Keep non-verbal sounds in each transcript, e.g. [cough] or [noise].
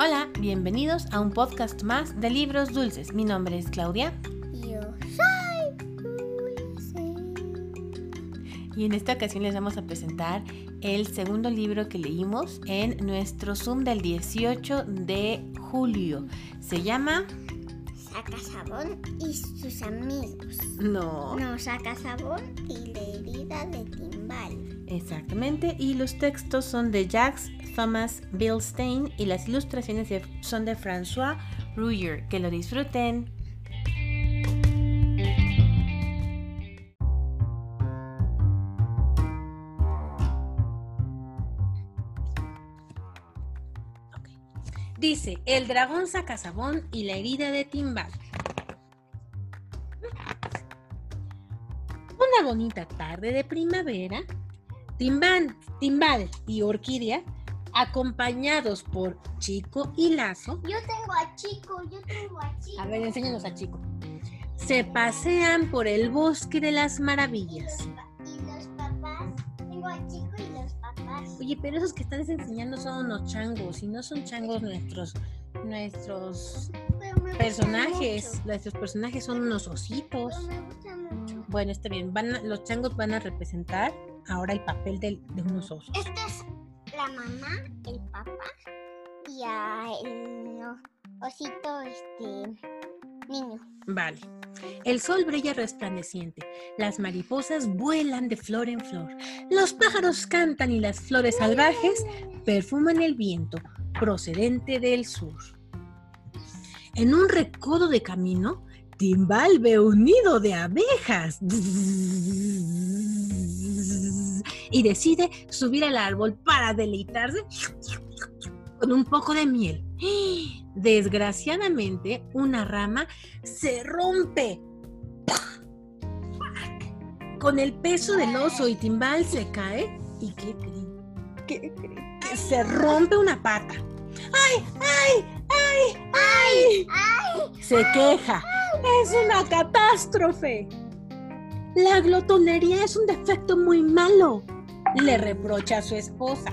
Hola, bienvenidos a un podcast más de libros dulces. Mi nombre es Claudia. Yo soy dulce. Y en esta ocasión les vamos a presentar el segundo libro que leímos en nuestro Zoom del 18 de julio. Se llama... Saca sabón y sus amigos. No. No, saca sabón y la herida de timbal. Exactamente. Y los textos son de Jacques Thomas Bilstein y las ilustraciones son de François Rouyer. Que lo disfruten. Dice, el dragón sacasabón y la herida de Timbal. Una bonita tarde de primavera, Timbal, Timbal y Orquídea, acompañados por Chico y Lazo, Yo tengo a Chico, yo tengo a Chico. a ver, enséñanos a Chico, se pasean por el bosque de las Y maravillas. los, y los papás. Tengo a Chico y los papás. Oye, pero esos que estás enseñando son unos changos, y no son changos nuestros, nuestros personajes. Nuestros personajes son unos ositos. Pero me gustan mucho. Bueno, está bien. Van a- los changos van a representar ahora el papel de, unos osos. Esta es la mamá, el papá y a el osito, este niño. Vale. El sol brilla resplandeciente. Las mariposas vuelan de flor en flor. Los pájaros cantan y las flores salvajes perfuman el viento procedente del sur. En un recodo de camino, Timbal ve un nido de abejas y decide subir al árbol para deleitarse con un poco de miel. Desgraciadamente, una rama se rompe. Con el peso del oso y Timbal se cae. ¿Y qué creen? ¿Qué creen? Que se rompe una pata. ¡Ay, ay, ay, ay! ¡Ay! Se queja. Es una catástrofe. La glotonería es un defecto muy malo. Le reprocha a su esposa.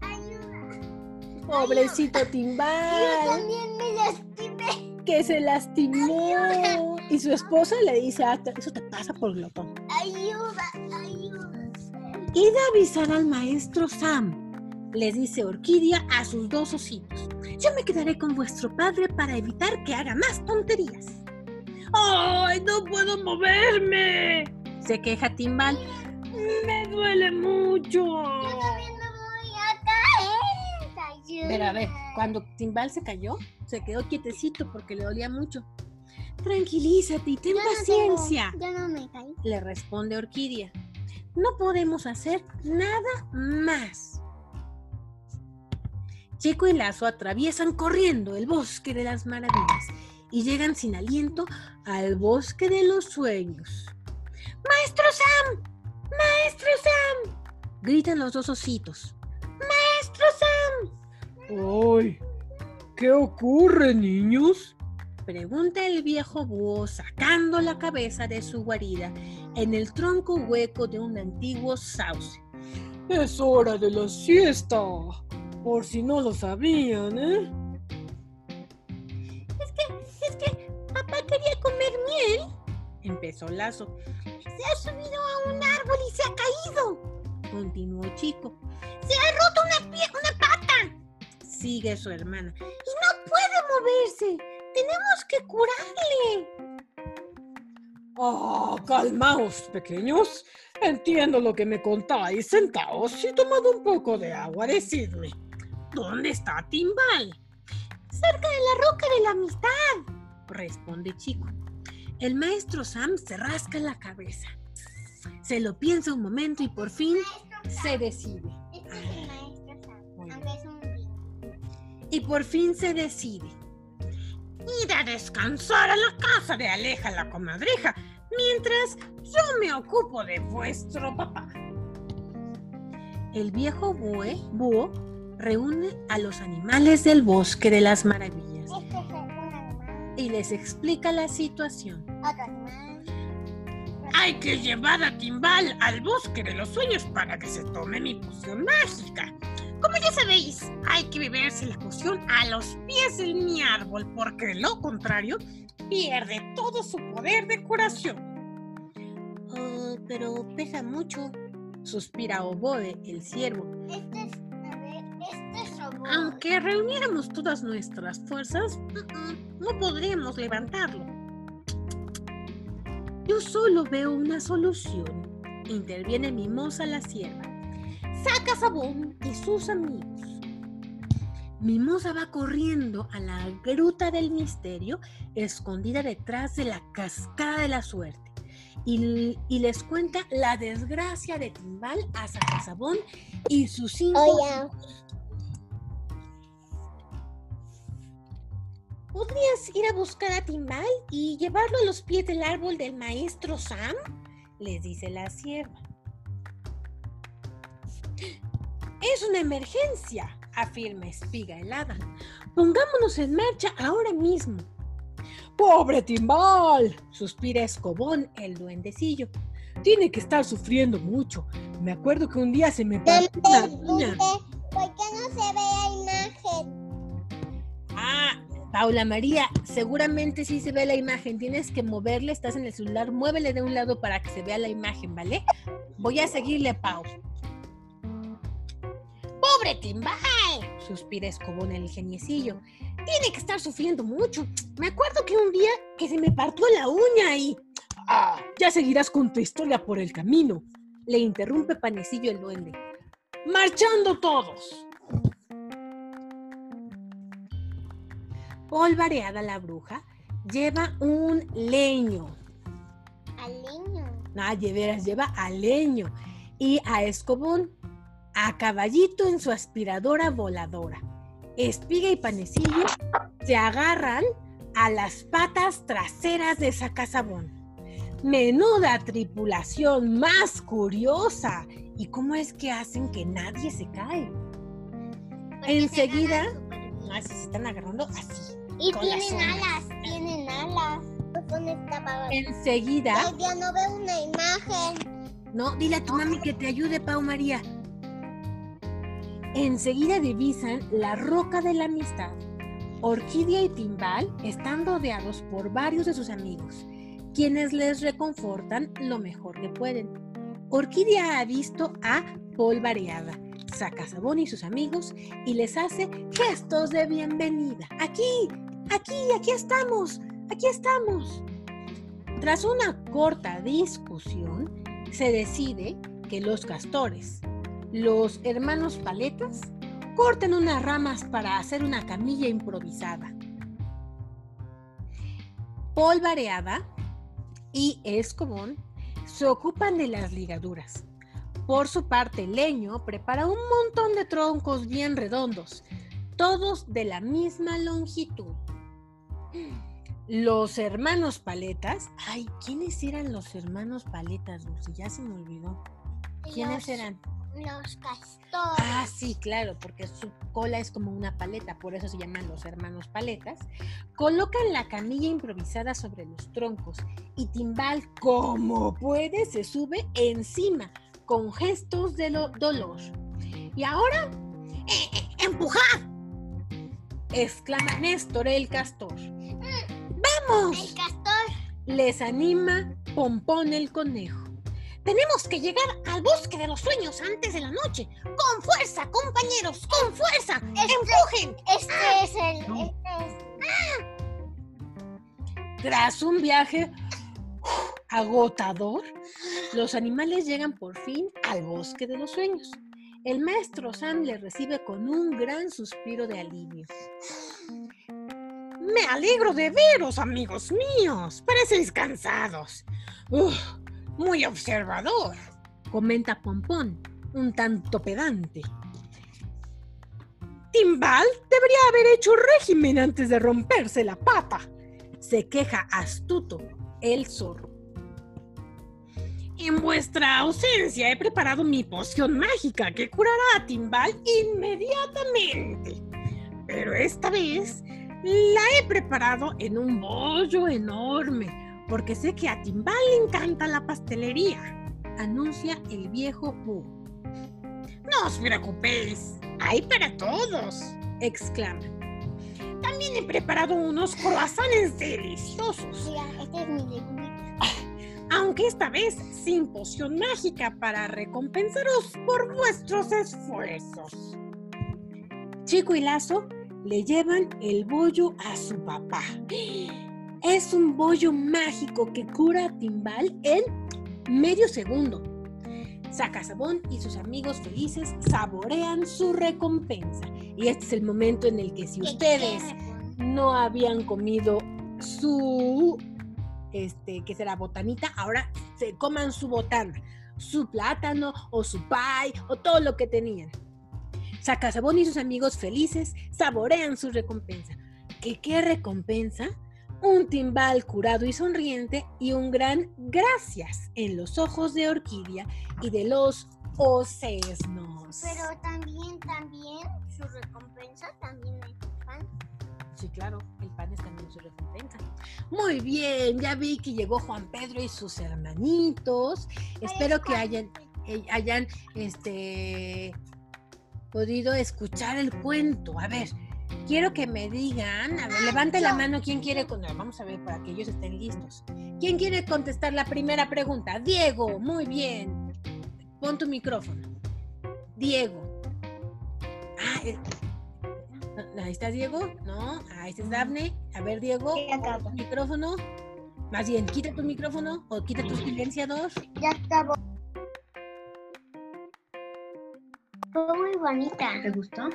¡Ayuda! Pobrecito Yo Timbal, también me lastimé. que se lastimó. Y su esposa le dice, "Ah, eso te pasa por glotón. Ayuda, ayuda. Id a avisar al maestro Sam, le dice Orquídea a sus dos ositos. Yo me quedaré con vuestro padre para evitar que haga más tonterías. ¡Ay, no puedo moverme! Se queja Timbal. Me duele mucho. Yo también me voy a caer. Pero a ver, cuando Timbal se cayó, se quedó quietecito porque le dolía mucho. Tranquilízate y ten Yo no tengo- paciencia, Yo no me caí. le responde Orquídea. No podemos hacer nada más. Chico y Lazo atraviesan corriendo el bosque de las maravillas y llegan sin aliento al bosque de los sueños. ¡Maestro Sam! ¡Maestro Sam! gritan los dos ositos. ¡Maestro Sam! ¡Ay! ¿Qué ocurre, niños? Pregunta el viejo búho sacando la cabeza de su guarida en el tronco hueco de un antiguo sauce. Es hora de la siesta. Por si no lo sabían, ¿eh? Es que papá quería comer miel. Empezó Lazo. Se ha subido a un árbol y se ha caído. Continuó Chico. Se ha roto una, pie una pata. Sigue su hermana. Y no puede moverse. Tenemos que curarle. ¡Ah! calmaos, pequeños. Entiendo lo que me contáis. Sentaos y tomad un poco de agua. Decidme, ¿dónde está Timbal? Cerca de la roca de la amistad. Responde Chico. El maestro Sam se rasca la cabeza. Se lo piensa un momento y por fin se decide. Este es el maestro Sam, Muy aunque es un niño. Y por fin se decide. Ir a descansar a la casa de Aleja la comadreja, mientras yo me ocupo de vuestro papá. El viejo bue, búho reúne a los animales del bosque de las maravillas Este es animal, y les explica la situación. Hay que llevar a Timbal al bosque de los sueños para que se tome mi poción mágica. como ya sabéis, hay que beberse la poción a los pies de mi árbol, porque de lo contrario pierde todo su poder de curación. Oh, pero pesa mucho, suspira Oboe, el ciervo. Este es, Aunque reuniéramos todas nuestras fuerzas, no podríamos levantarlo. Yo solo veo una solución. Interviene Mimosa la sierva. Saca Sabón y sus amigos. Mimosa va corriendo a la gruta del misterio, escondida detrás de la cascada de la suerte, y, y les cuenta la desgracia de Timbal a Sacasabón y sus cinco Oye. ¿Podrías ir a buscar a Timbal y llevarlo a los pies del árbol del maestro Sam? Les dice la sierva. Es una emergencia, afirma Espiga helada. Pongámonos en marcha ahora mismo. ¡Pobre Timbal! Suspira Escobón, el duendecillo. Tiene que estar sufriendo mucho. Me acuerdo que un día se me partió una uña. ¿Por qué no se ve la imagen? Paula María, seguramente sí se ve la imagen. Tienes que moverle, estás en el celular, muévele de un lado para que se vea la imagen, ¿vale? Voy a seguirle, Pau. ¡Pobre Timbal! Suspira Escobón el ingeniecillo. Tiene que estar sufriendo mucho. Me acuerdo que un día que se me partió la uña y... Ah, ya seguirás con tu historia por el camino. Le interrumpe Panecillo el duende. ¡Marchando todos! Polvareada la bruja lleva un leño. Al niño. Ah, de veras, lleva a leño. Y a Escobón, a caballito en su aspiradora voladora. Espiga y Panecillo se agarran a las patas traseras de Sacasabón. Menuda tripulación más curiosa. ¿Y cómo es que hacen que nadie se cae? Porque Enseguida- se. Así se están agarrando así. Y tienen alas, tienen alas. ¿Dónde está Pau? Enseguida, Ay, ya no veo una imagen. no, dile a tu mami que te ayude, Pau María. Enseguida divisan la roca de la amistad. Orquídea y Timbal están rodeados por varios de sus amigos, quienes les reconfortan lo mejor que pueden. Orquídea ha visto a Polvareada, Sacasabón y sus amigos y les hace gestos de bienvenida. Aquí, aquí, aquí estamos, aquí estamos. Tras una corta discusión, se decide que los castores, los hermanos paletas, corten unas ramas para hacer una camilla improvisada. Polvareada y Escobón se ocupan de las ligaduras. Por su parte, Leño prepara un montón de troncos bien redondos, todos de la misma longitud. Los hermanos paletas. Ay, ¿quiénes eran los hermanos paletas, Dulce? Ya se me olvidó. ¿Quiénes Los- eran? Los castores. Ah, sí, claro, porque su cola es como una paleta, por eso se llaman los hermanos paletas. Colocan la camilla improvisada sobre los troncos y Timbal, como puede, se sube encima con gestos de lo- dolor. Y ahora, ¡eh, eh, ¡empujad! exclama Néstor el castor. ¡Vamos! El castor. Les anima Pompón el conejo. Tenemos que llegar al bosque de los sueños antes de la noche. ¡Con fuerza, compañeros! ¡Con fuerza! ¡Empujen! Este es el. No. Este es. Tras un viaje agotador, los animales llegan por fin al bosque de los sueños. El maestro Sam les recibe con un gran suspiro de alivio. Me alegro de veros, amigos míos. Parecéis cansados. Uf, muy observador. Comenta Pompón, un tanto pedante. Timbal debería haber hecho régimen antes de romperse la pata. Se queja astuto el zorro. En vuestra ausencia he preparado mi poción mágica que curará a Timbal inmediatamente. Pero esta vez la he preparado en un bollo enorme, porque sé que a Timbal le encanta la pastelería. Anuncia el viejo búho. No os preocupéis, Hay para todos, exclama. También he preparado unos croissants deliciosos. Mira, este es mi aunque esta vez sin poción mágica para recompensaros por vuestros esfuerzos. Chico y Lazo le llevan el bollo a su papá. Es un bollo mágico que cura a Timbal en medio segundo. Sacasabón y sus amigos felices saborean su recompensa. Y este es el momento en el que si ¿Qué ustedes no habían comido su, este, que será botanita, ahora se coman su botana, su plátano o su pie o todo lo que tenían. Sacasabón y sus amigos felices saborean su recompensa. ¿Qué, qué recompensa? Un timbal curado y sonriente y un gran gracias en los ojos de Orquídea y de los ocesnos. Pero también, también, su recompensa también es pan. Sí, claro, el pan es también su recompensa. Muy bien, ya vi que llegó Juan Pedro y sus hermanitos. Espero que hayan, eh, hayan este, podido escuchar el cuento. A ver, quiero que me digan, a ver, levante la mano quién quiere con Vamos a ver para que ellos estén listos. ¿Quién quiere contestar la primera pregunta? Diego, muy bien. Pon tu micrófono. Diego. Ah, eh, Ahí está Diego, ¿no? Ahí está Dafne. A ver, Diego, tu micrófono. Más bien, quita tu micrófono o quita tu silenciador. Ya acabó. Bonita. ¿Te gustó?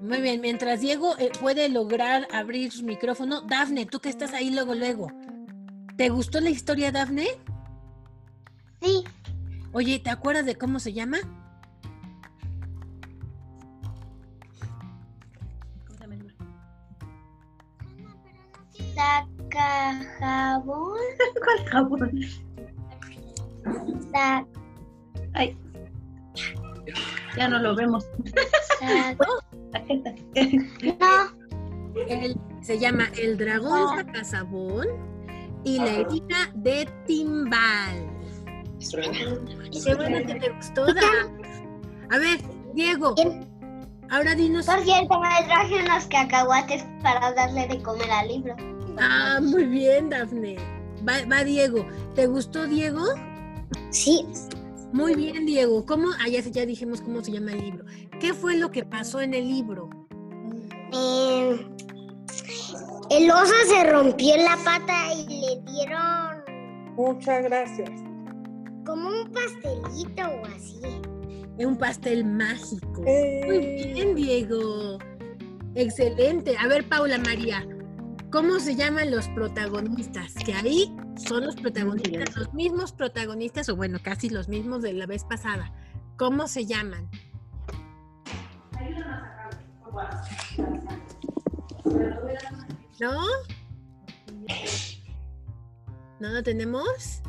Muy bien, mientras Diego eh, puede lograr abrir su micrófono, Dafne, tú que estás ahí luego, luego. ¿Te gustó la historia, Dafne? Sí, Oye, ¿te acuerdas de cómo se llama? ¿Cómo se llama el libro? saca jabón. ¿Cuál jabón? Saca. Ay. Ya no lo vemos. [laughs] No, El- se llama El dragón sacasabón y la herida de Timbal. Qué bueno que te gustó. A ver, Diego, ahora dinos. por cierto, me traje unos cacahuates para darle de comer al libro. Ah, muy bien, Dafne. Va, va Diego. ¿Te gustó, Diego? Sí, Muy bien, Diego. ¿Cómo? Ah, ya, ya dijimos cómo se llama el libro. ¿Qué fue lo que pasó en el libro? Eh, el oso se rompió la pata y le dieron Muchas gracias. como un pastelito o así. Un pastel mágico. Muy Eh, bien, Diego. Excelente. A ver, Paula María, ¿cómo se llaman los protagonistas? Que ahí son los protagonistas, los mismos protagonistas, o bueno, casi los mismos de la vez pasada. ¿Cómo se llaman? ¿No? ¿No lo tenemos?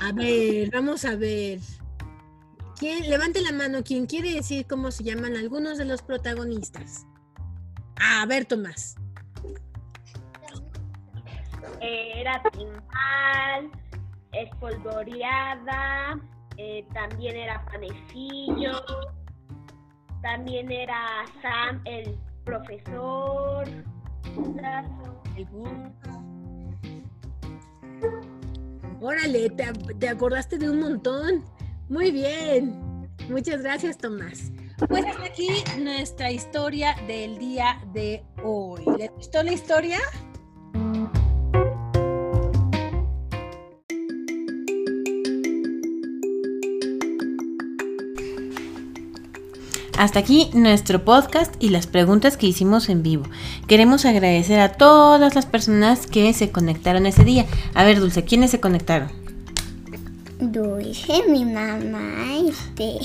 A ver, vamos a ver. ¿Quién? Levante la mano. ¿Quién quiere decir cómo se llaman algunos de los protagonistas? Ah, a ver, Tomás. Era timbal, espolvoreada, eh, también era panecillo, también era Sam el profesor. El. Órale, te, te acordaste de un montón. Muy bien. Muchas gracias, Tomás. Pues aquí nuestra historia del día de hoy. ¿Les gustó la historia? Hasta aquí nuestro podcast y las preguntas que hicimos en vivo. Queremos agradecer a todas las personas que se conectaron ese día. A ver, Dulce, ¿quiénes se conectaron? Dulce, mi mamá, este.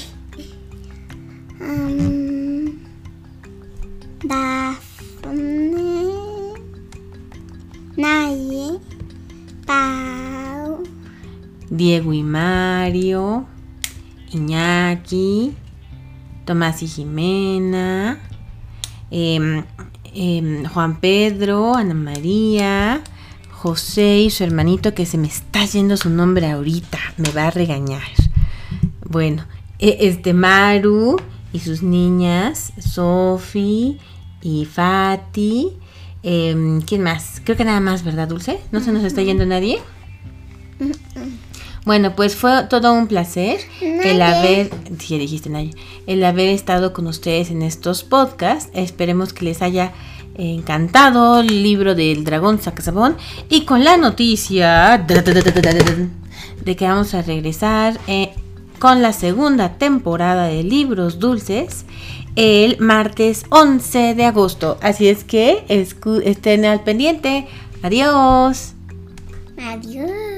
um, Dafne. Naye. Pau. Diego y Mario, Iñaki, Tomás y Jimena, em, em, Juan Pedro, Ana María, José y su hermanito que se me está yendo su nombre ahorita, me va a regañar. Bueno, e- este Maru y sus niñas, Sofi y Fati. Em, ¿Quién más? Creo que nada más, ¿verdad, Dulce? ¿No se nos está yendo nadie? Bueno, pues fue todo un placer el haber, sí, dijiste Naye, el haber estado con ustedes en estos podcasts. Esperemos que les haya encantado el libro del dragón sacasabón y con la noticia de que vamos a regresar eh, con la segunda temporada de libros dulces el martes 11 de agosto. Así es que estén al pendiente. Adiós. Adiós.